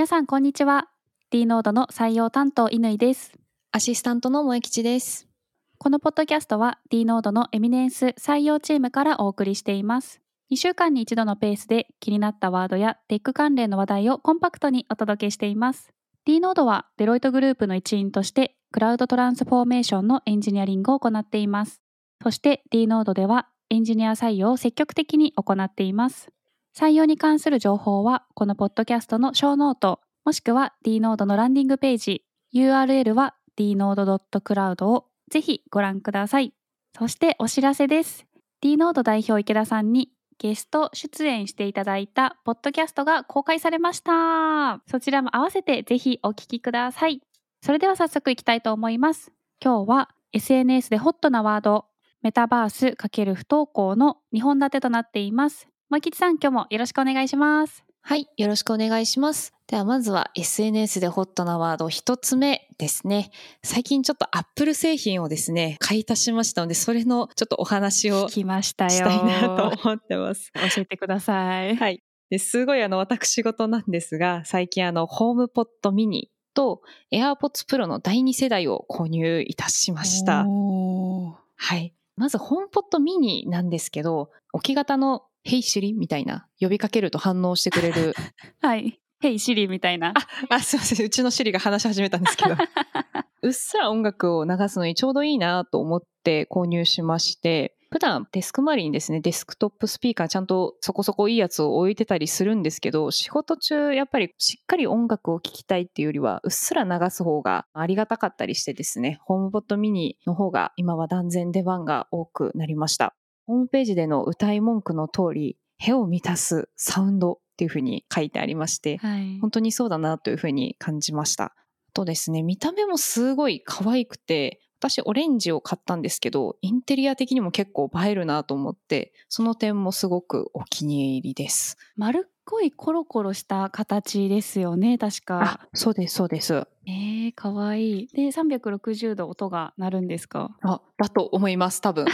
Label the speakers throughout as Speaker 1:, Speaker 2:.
Speaker 1: 皆さんこんにちは。D ノードの採用担当乾です。
Speaker 2: アシスタントの萌吉です。
Speaker 1: このポッドキャストは D ノードのエミネンス採用チームからお送りしています。2週間に一度のペースで気になったワードやテック関連の話題をコンパクトにお届けしています。D ノードはデロイトグループの一員としてクラウドトランスフォーメーションのエンジニアリングを行っています。そして D ノードではエンジニア採用を積極的に行っています採用に関する情報はこのポッドキャストのショーノートもしくは D ノードのランディングページ URL は dnode.cloud をぜひご覧ください。そしてお知らせです。D ノード代表池田さんにゲスト出演していただいたポッドキャストが公開されました。そちらも合わせてぜひお聞きください。それでは早速いきたいと思います。今日は SNS でホットなワードメタバース×不登校の2本立てとなっています。萌吉さん今日もよろしくお願いします
Speaker 2: はい、よろしくお願いします。ではまずは SNS でホットなワード一つ目ですね。最近ちょっと Apple 製品をですね、買い足しましたので、それのちょっとお話を
Speaker 1: 聞きましたよ
Speaker 2: したいなと思ってます。
Speaker 1: 教えてください
Speaker 2: はい。ですごいあの私事なんですが、最近あのホームポットミニと AirPods Pro の第2世代を購入いたしました。はい。まず、ホームポットミニなんですけど、置き型のヘイシリ？みたいな、呼びかけると反応してくれる。
Speaker 1: はい。ヘイシリみたいな。
Speaker 2: あ、すいません。うちのシリが話し始めたんですけど。うっすら音楽を流すのにちょうどいいなと思って購入しまして、普段デスク周りにですね、デスクトップスピーカーちゃんとそこそこいいやつを置いてたりするんですけど、仕事中やっぱりしっかり音楽を聴きたいっていうよりは、うっすら流す方がありがたかったりしてですね、ホームポットミニの方が今は断然出番が多くなりました。ホームページでの歌い文句の通り、部を満たすサウンドっていうふうに書いてありまして、
Speaker 1: はい。
Speaker 2: 本当にそうだなというふうに感じました。あとですね、見た目もすごい可愛くて、私オレンジを買ったんですけど、インテリア的にも結構映えるなと思って、その点もすごくお気に入りです。
Speaker 1: 丸っこいコロコロした形ですよね、確か。
Speaker 2: あ、そうです、そうです。
Speaker 1: えー、かわいい。で、360度音が鳴るんですか？
Speaker 2: あ、だと思います、多分。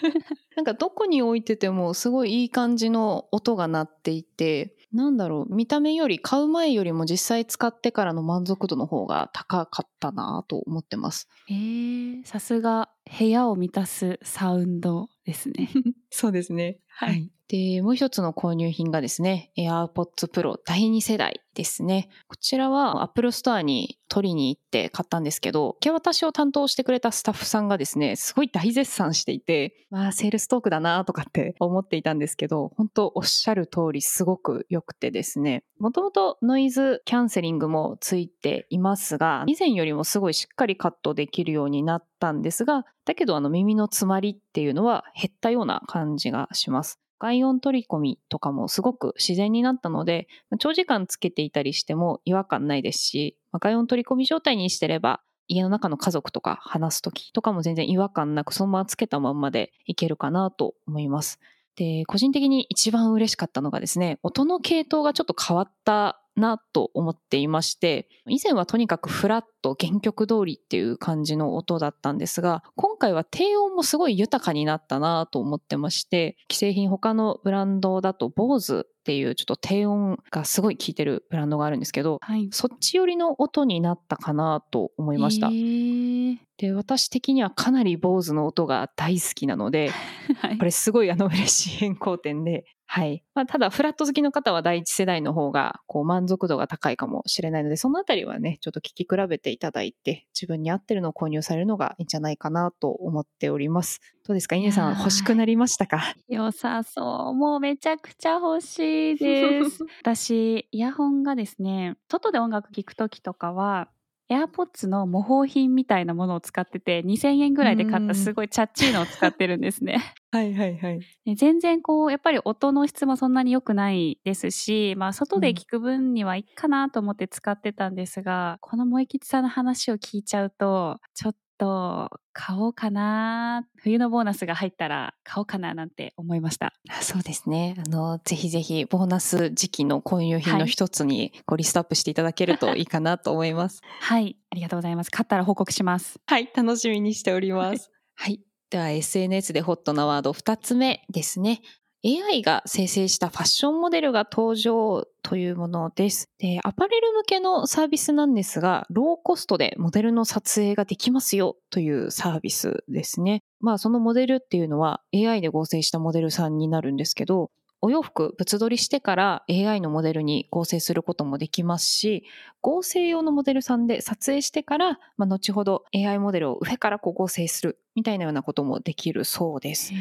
Speaker 2: なんかどこに置いててもすごいいい感じの音が鳴っていて、なんだろう、見た目より買う前よりも実際使ってからの満足度の方が高かったなと思ってます。
Speaker 1: えー、さすが部屋を満たすサウンドですね。
Speaker 2: そうですね。
Speaker 1: はい
Speaker 2: で、もう一つの購入品がですね、AirPods Pro 第2世代ですね。こちらは Apple Store に取りに行って買ったんですけど、受け渡しを担当してくれたスタッフさんがですね、すごい大絶賛していて、まあ、セールストークだなとかって 思っていたんですけど、本当おっしゃる通りすごく良くてですね、もともとノイズキャンセリングもついていますが、以前よりもすごいしっかりカットできるようになったんですが、だけどあの耳の詰まりっていうのは減ったような感じがします。外音取り込みとかもすごく自然になったので、長時間つけていたりしても違和感ないですし、外音取り込み状態にしてれば、家の中の家族とか話すときとかも全然違和感なくそのままつけたまんまでいけるかなと思います。で、個人的に一番嬉しかったのがですね、音の系統がちょっと変わったなと思っていまして、以前はとにかくフラット原曲通りっていう感じの音だったんですが、今回は低音もすごい豊かになったなと思ってまして、既製品他のブランドだと BOSE っていうちょっと低音がすごい効いてるブランドがあるんですけど、
Speaker 1: はい。
Speaker 2: そっち寄りの音になったかなと思いました。
Speaker 1: えー
Speaker 2: で、私的にはかなり BOSE の音が大好きなので、
Speaker 1: はい
Speaker 2: これすごいあの嬉しい変更点で、はい。まあ、ただ、フラット好きの方は第一世代の方が、こう、満足度が高いかもしれないので、そのあたりはね、ちょっと聞き比べていただいて、自分に合ってるのを購入されるのがいいんじゃないかなと思っております。どうですか？稲さん、欲しくなりましたか？
Speaker 1: 良さそう。もうめちゃくちゃ欲しいです。私、イヤホンがですね、外で音楽聴くときとかは、AirPods の模倣品みたいなものを使ってて、2000円ぐらいで買っ
Speaker 2: うん
Speaker 1: たすごいチャッチーのを使ってるんですね。
Speaker 2: はいはいはい。
Speaker 1: で全然こう、やっぱり音の質もそんなに良くないですし、まあ外で聞く分にはいいかなと思って使ってたんですが、この萌吉さんの話を聞いちゃうと、ちょっと買おうかな。冬のボーナスが入ったら買おうかななんて思いました。
Speaker 2: あそうですね。あの、ぜひぜひ、ボーナス時期の購入品の一つに、こう、リストアップしていただけるといいかなと思います。
Speaker 1: はい、ありがとうございます。買ったら報告します。
Speaker 2: はい、楽しみにしております。はい。では、SNS でホットなワード2つ目ですね。AI が生成したファッションモデルが登場というものです。で、アパレル向けのサービスなんですが、ローコストでモデルの撮影ができますよというサービスですね。まあそのモデルっていうのは AI で合成したモデルさんになるんですけど、お洋服物撮りしてから AI のモデルに合成することもできますし、合成用のモデルさんで撮影してから、まあ、後ほど AI モデルを上からこう合成するみたいなようなこともできるそうです。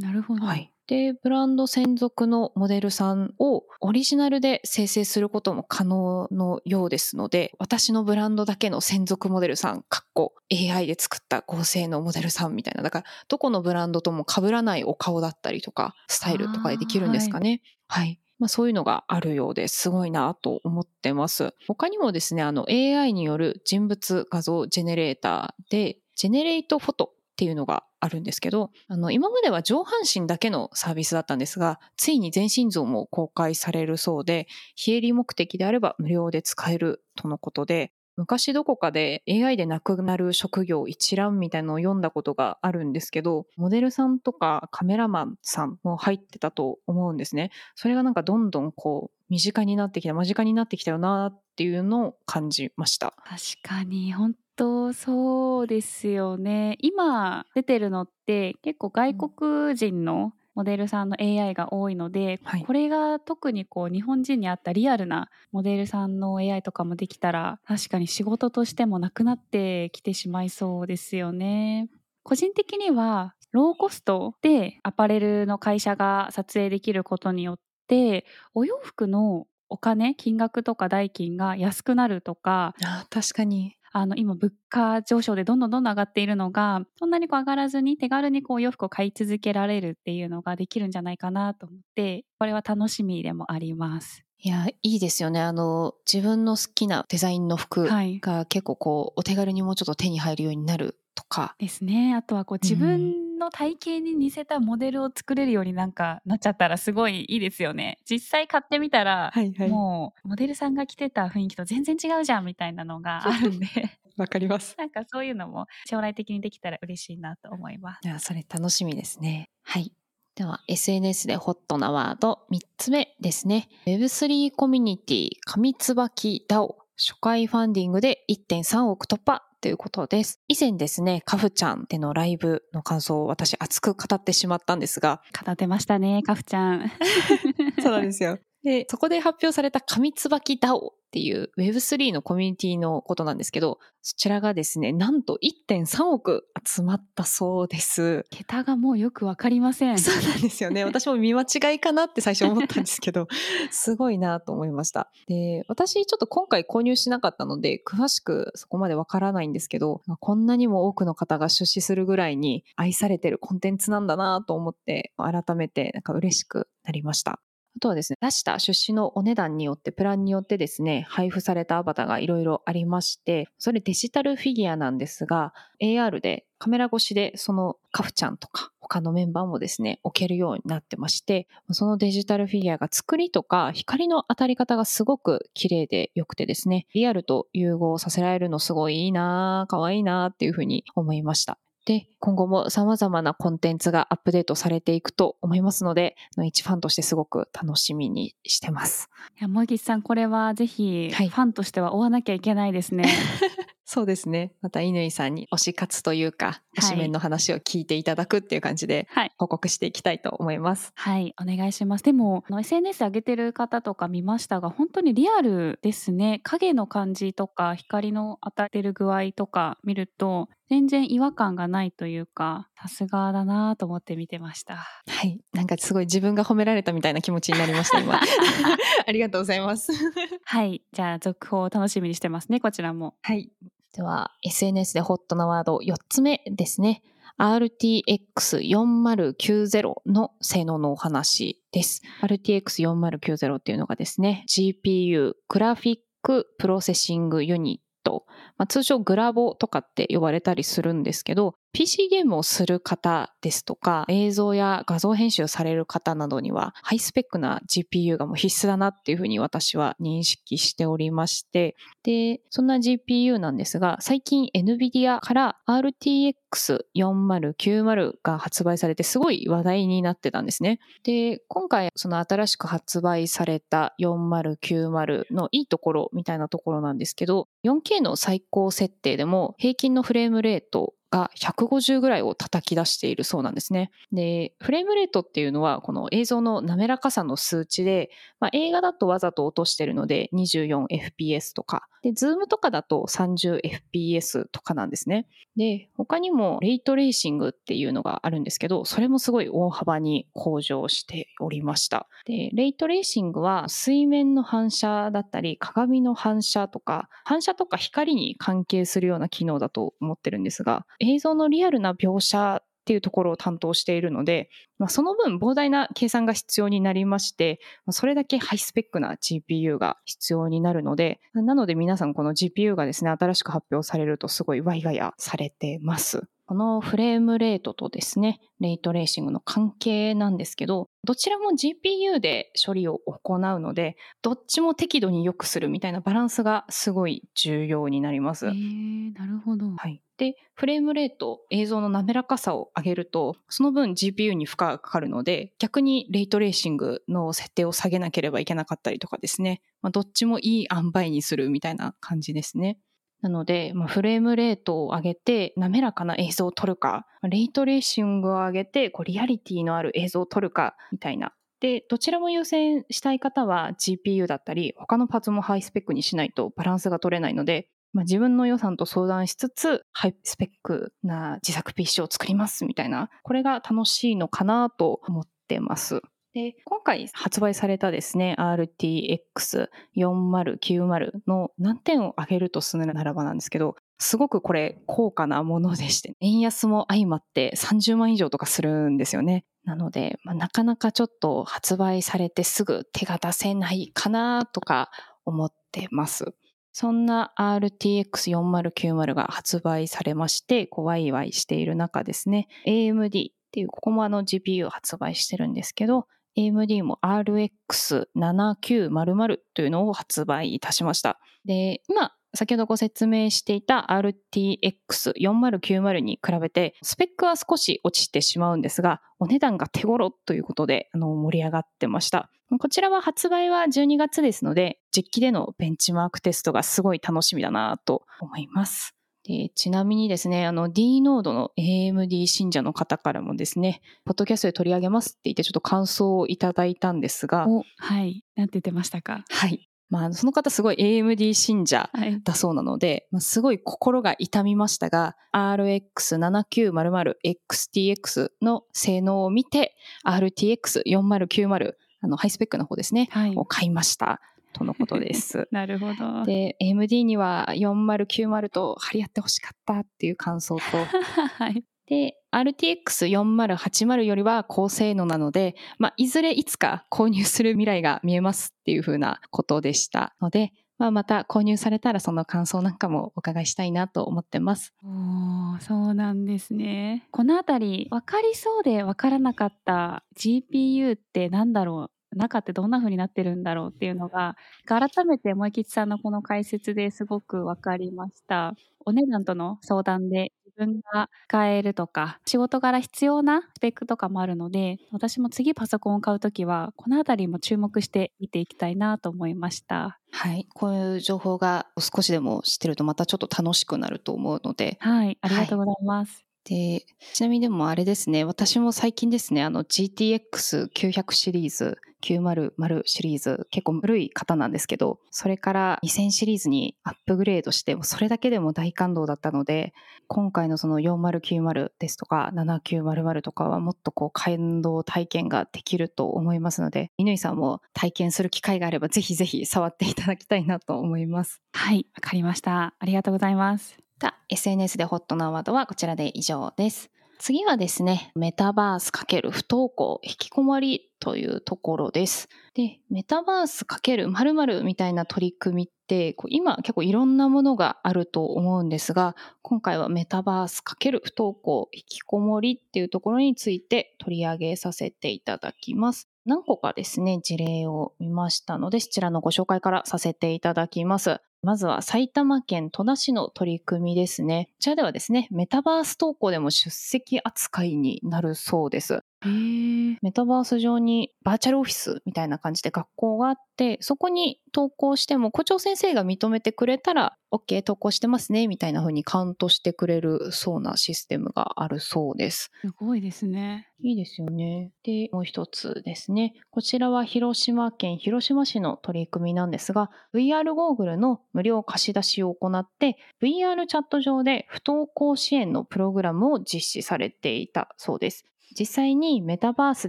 Speaker 1: なるほど。
Speaker 2: はい。で、ブランド専属のモデルさんをオリジナルで生成することも可能のようですので、私のブランドだけの専属モデルさん、かっこ AI で作った合成のモデルさんみたいな、だからどこのブランドとも被らないお顔だったりとか、スタイルとかでできるんですかね。はい。まあ、そういうのがあるようですごいなと思ってます。他にもですね、あの AI による人物画像ジェネレーターで、ジェネレートフォトっていうのがあるんですけど、あの、今までは上半身だけのサービスだったんですが、ついに全身像も公開されるそうで、非営利目的であれば無料で使えるとのことで、昔どこかで AI でなくなる職業一覧みたいのを読んだことがあるんですけど、モデルさんとかカメラマンさんも入ってたと思うんですね。それがなんかどんどんこう、身近になってきた、間近になってきたよなっていうのを感じました。
Speaker 1: 確かに本当そうですよね。今出てるのって結構外国人のモデルさんの AI が多いので、
Speaker 2: はい
Speaker 1: これが特にこう日本人に合ったリアルなモデルさんの AI とかもできたら確かに仕事としてもなくなってきてしまいそうですよね。個人的にはローコストでアパレルの会社が撮影できることによってお洋服のお金金額とか代金が安くなるとか
Speaker 2: あ確かに。
Speaker 1: あの今物価上昇でどんどんどんどん上がっているのがそんなにこう上がらずに手軽にこうお洋服を買い続けられるっていうのができるんじゃないかなと思ってこれは楽しみでもあります。
Speaker 2: いや、いいですよね。あの、自分の好きなデザインの服
Speaker 1: はい
Speaker 2: が結構こう、お手軽にもうちょっと手に入るようになるとか。
Speaker 1: ですね。あとはこう自分の体型に似せたモデルを作れるようになんかなっちゃったらすごいいいですよね。実際買ってみたら、
Speaker 2: はいはい
Speaker 1: もうモデルさんが着てた雰囲気と全然違うじゃんみたいなのがあるんで
Speaker 2: わかります。
Speaker 1: なんかそういうのも将来的にできたら嬉しいなと思います。
Speaker 2: いや、それ楽しみですね。はい。では、SNS でホットなワード3つ目ですね。Web3 コミュニティ、上椿 DAO、初回ファンディングで1.3億突破ということです。以前ですね、カフちゃんでのライブの感想を私熱く語ってしまったんですが、
Speaker 1: 語ってましたね、カフちゃん。
Speaker 2: そうなんですよ。で、そこで発表された上椿 DAO っていう Web3 のコミュニティのことなんですけど、そちらがですね、なんと1.3億集まったそうです。
Speaker 1: 桁がもうよくわかりません。
Speaker 2: そうなんですよね。私も見間違いかなって最初思ったんですけど、すごいなと思いました。で、私ちょっと今回購入しなかったので、詳しくそこまでわからないんですけど、こんなにも多くの方が出資するぐらいに愛されてるコンテンツなんだなと思って、改めてなんか嬉しくなりました。あとはですね、出した出資のお値段によって、プランによってですね、配布されたアバターがいろいろありまして、それデジタルフィギュアなんですが、AR でカメラ越しでそのカフちゃんとか他のメンバーもですね、置けるようになってまして、そのデジタルフィギュアが作りとか光の当たり方がすごく綺麗で良くてですね、リアルと融合させられるのすごいいいなぁ、可愛いなぁっていうふうに思いました。で、今後も様々なコンテンツがアップデートされていくと思いますので、一ファンとしてすごく楽しみにしてます。
Speaker 1: いや、森吉さん、これはぜひ、
Speaker 2: はい
Speaker 1: ファンとしては追わなきゃいけないですね。
Speaker 2: そうですね。また乾さんに推し活というか、推しメンの話を聞いていただくっていう感じで
Speaker 1: はい。
Speaker 2: 報告していきたいと思います。
Speaker 1: はい、お願いします。でも、SNS 上げてる方とか見ましたが、本当にリアルですね。影の感じとか、光の当たってる具合とか見ると、全然違和感がないというか、さすがだなと思って見てました。
Speaker 2: はい。なんかすごい自分が褒められたみたいな気持ちになりました、今。ありがとうございます。
Speaker 1: はい、じゃあ続報を楽しみにしてますね、こちらも。
Speaker 2: はい。では、SNS でホットなワード4つ目ですね。RTX4090 の性能のお話です。RTX4090 っていうのがですね、GPU、グラフィックプロセッシングユニット、まあ、通称グラボとかって呼ばれたりするんですけど、PC ゲームをする方ですとか、映像や画像編集される方などには、ハイスペックな GPU がもう必須だなっていうふうに私は認識しておりまして、で、そんな GPU なんですが、最近 NVIDIA から RTX4090 が発売されてすごい話題になってたんですね。で、今回その新しく発売された4090のいいところみたいなところなんですけど、4K の最高設定でも平均のフレームレートが150ぐらいを叩き出しているそうなんですね。で、フレームレートっていうのはこの映像の滑らかさの数値で、まあ、映画だとわざと落としてるので 24fps とか、で、ズームとかだと 30fps とかなんですね。で、他にもレイトレーシングっていうのがあるんですけど、それもすごい大幅に向上しておりました。で、レイトレーシングは水面の反射だったり、鏡の反射とか、反射とか光に関係するような機能だと思ってるんですが、映像のリアルな描写っていうところを担当しているので、まあ、その分膨大な計算が必要になりまして、それだけハイスペックな GPU が必要になるので、なので皆さんこの GPU がですね、新しく発表されるとすごいワイガヤされてます。このフレームレートとですね、レイトレーシングの関係なんですけど、どちらも GPU で処理を行うので、どっちも適度に良くするみたいなバランスがすごい重要になります。へ
Speaker 1: なるほど。
Speaker 2: はい。で、フレームレート、映像の滑らかさを上げると、その分 GPU に負荷がかかるので、逆にレイトレーシングの設定を下げなければいけなかったりとかですね。まあ、どっちもいい塩梅にするみたいな感じですね。なので、まあ、フレームレートを上げて滑らかな映像を撮るか、レイトレーシングを上げてこうリアリティのある映像を撮るかみたいな。で、どちらも優先したい方は GPU だったり、他のパーツもハイスペックにしないとバランスが取れないので、まあ、自分の予算と相談しつつ、ハイスペックな自作 PC を作りますみたいな、これが楽しいのかなと思ってます。で、今回発売されたですね、RTX4090 の難点を挙げるとするならばなんですけど、すごくこれ高価なものでして、円安も相まって30万以上とかするんですよね。なので、まあ、なかなかちょっと発売されてすぐ手が出せないかなとか思ってます。そんな RTX4090 が発売されまして、こうワイワイしている中ですね、AMD っていう、ここもあの GPU 発売してるんですけど、AMD も RX7900 というのを発売いたしました。で、今、先ほどご説明していた RTX4090 に比べて、スペックは少し落ちてしまうんですが、お値段が手頃ということで、あの、盛り上がってました。こちらは発売は12月ですので、実機でのベンチマークテストがすごい楽しみだなと思います。でちなみにですね、あの D ノードの AMD 信者の方からもですね、ポッドキャストで取り上げますって言ってちょっと感想をいただいたんですが、
Speaker 1: はい、なんて言ってましたか？
Speaker 2: はい。まあ、その方すごい AMD 信者だそうなので、はい、まあ、すごい心が痛みましたが、RX7900XTX の性能を見て、RTX4090、あの、ハイスペックの方ですね、はい、を買いました。とのことです。
Speaker 1: なるほど。
Speaker 2: で、AMD には4090と張り合ってほしかったっていう感想と、
Speaker 1: はい、
Speaker 2: で、RTX4080 よりは高性能なので、まあ、いずれいつか購入する未来が見えますっていうふうなことでしたので、まあ、また購入されたらその感想なんかもお伺いしたいなと思ってます。
Speaker 1: おそうなんですね。このあたり分かりそうで分からなかった GPU って何だろう中ってどんな風になってるんだろうっていうのが、改めて萌吉さんのこの解説ですごく分かりました。お値段との相談で自分が使えるとか、仕事柄必要なスペックとかもあるので、私も次パソコンを買うときは、このあたりも注目して見ていきたいなと思いました。
Speaker 2: はい。こういう情報が少しでも知ってるとまたちょっと楽しくなると思うので。
Speaker 1: はい。ありがとうございます。
Speaker 2: で、ちなみにでもあれですね、私も最近ですね、あの GTX900 シリーズ、900シリーズ、結構古い方なんですけど、それから2000シリーズにアップグレードして、それだけでも大感動だったので、今回のその4090ですとか、7900とかはもっとこう感動体験ができると思いますので、乾さんも体験する機会があれば、ぜひぜひ触っていただきたいなと思います。
Speaker 1: はい、わかりました。ありがとうございます。
Speaker 2: た SNS でホットなワードはこちらで以上です。次はですね、メタバース×不登校、引きこもりというところです。で、メタバース×〇〇みたいな取り組みって今結構いろんなものがあると思うんですが今回はメタバース×不登校引きこもりっていうところについて取り上げさせていただきます。何個かですね事例を見ましたのでそちらのご紹介からさせていただきます。まずは埼玉県戸田市の取り組みですね。こちらではですね、メタバース投稿でも出席扱いになるそうです。メタバース上にバーチャルオフィスみたいな感じで学校があって、そこに投稿しても校長先生が認めてくれたら OK 投稿してますねみたいな風にカウントしてくれるそうなシステムがあるそうです。
Speaker 1: すごいですね。
Speaker 2: いいですよね。で、もう一つですね。こちらは広島県広島市の取り組みなんですが、VR ゴーグルの無料貸し出しを行って、VR チャット上で不登校支援のプログラムを実施されていたそうです。実際にメタバース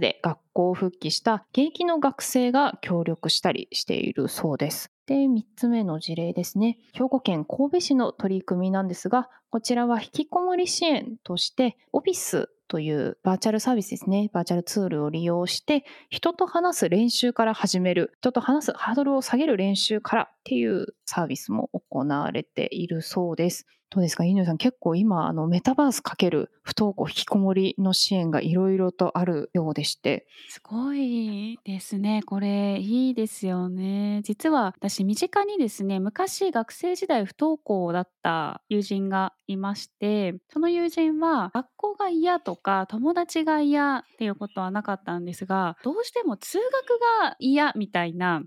Speaker 2: で学校復帰した現役の学生が協力したりしているそうです。で、3つ目の事例ですね。兵庫県神戸市の取り組みなんですが、こちらは引きこもり支援として、オフィスというバーチャルサービスですね。バーチャルツールを利用して、人と話す練習から始める、人と話すハードルを下げる練習からっていうサービスも行われているそうです。どうですか、犬さん、結構今、あのメタバースかける不登校引きこもりの支援がいろいろとあるようでして。
Speaker 1: すごいですね。これ、いいですよね。実は私、身近にですね、昔学生時代不登校だった友人がいまして、その友人は学校が嫌とか友達が嫌っていうことはなかったんですが、どうしても通学が嫌みたいな、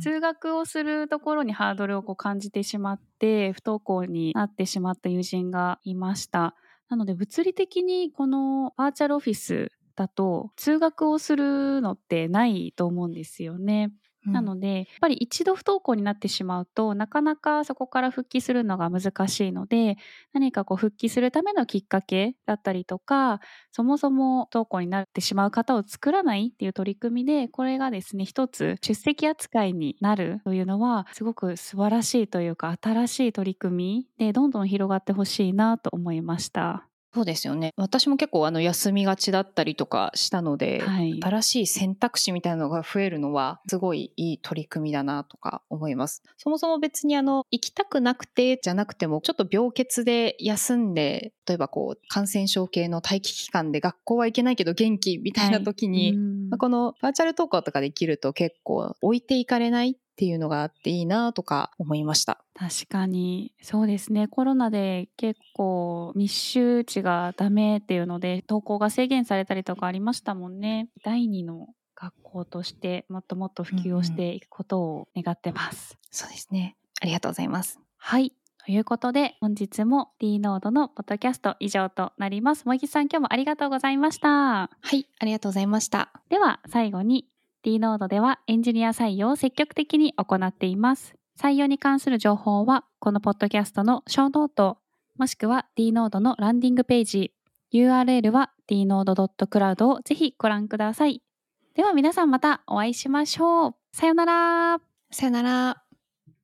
Speaker 1: 通学をするところにハードルをこう感じてしまって、不登校になってしまった友人がいました。なので物理的にこのバーチャルオフィスだと通学をするのってないと思うんですよね。なのでやっぱり一度不登校になってしまうとなかなかそこから復帰するのが難しいので何かこう復帰するためのきっかけだったりとかそもそも不登校になってしまう方を作らないっていう取り組みでこれがですね一つ出席扱いになるというのはすごく素晴らしいというか新しい取り組みでどんどん広がってほしいなと思いました。
Speaker 2: そうですよね。私も結構あの休みがちだったりとかしたので、はい、新しい選択肢みたいなのが増えるのはすごいいい取り組みだなとか思います。そもそも別にあの行きたくなくてじゃなくてもちょっと病欠で休んで例えばこう感染症系の待機期間で学校は行けないけど元気みたいな時に、はいまあ、このバーチャル登校とかできると結構置いていかれないっていうのがあっていいなとか思いました。
Speaker 1: 確かにそうですねコロナで結構密集地がダメっていうので登校が制限されたりとかありましたもんね。第2の学校としてもっともっと普及をしていくことを願ってます。うん、
Speaker 2: そうですねありがとうございます。
Speaker 1: はいということで本日も D ノードのポッドキャスト以上となります。もぎさん今日もありがとうございました。は
Speaker 2: いありがとうございました。
Speaker 1: では最後に D ノードではエンジニア採用を積極的に行っています。採用に関する情報は、このポッドキャストのショーノート、もしくは D ノードのランディングページ、URL は dnode.cloud をぜひご覧ください。では皆さんまたお会いしましょう。さよなら。
Speaker 2: さよなら。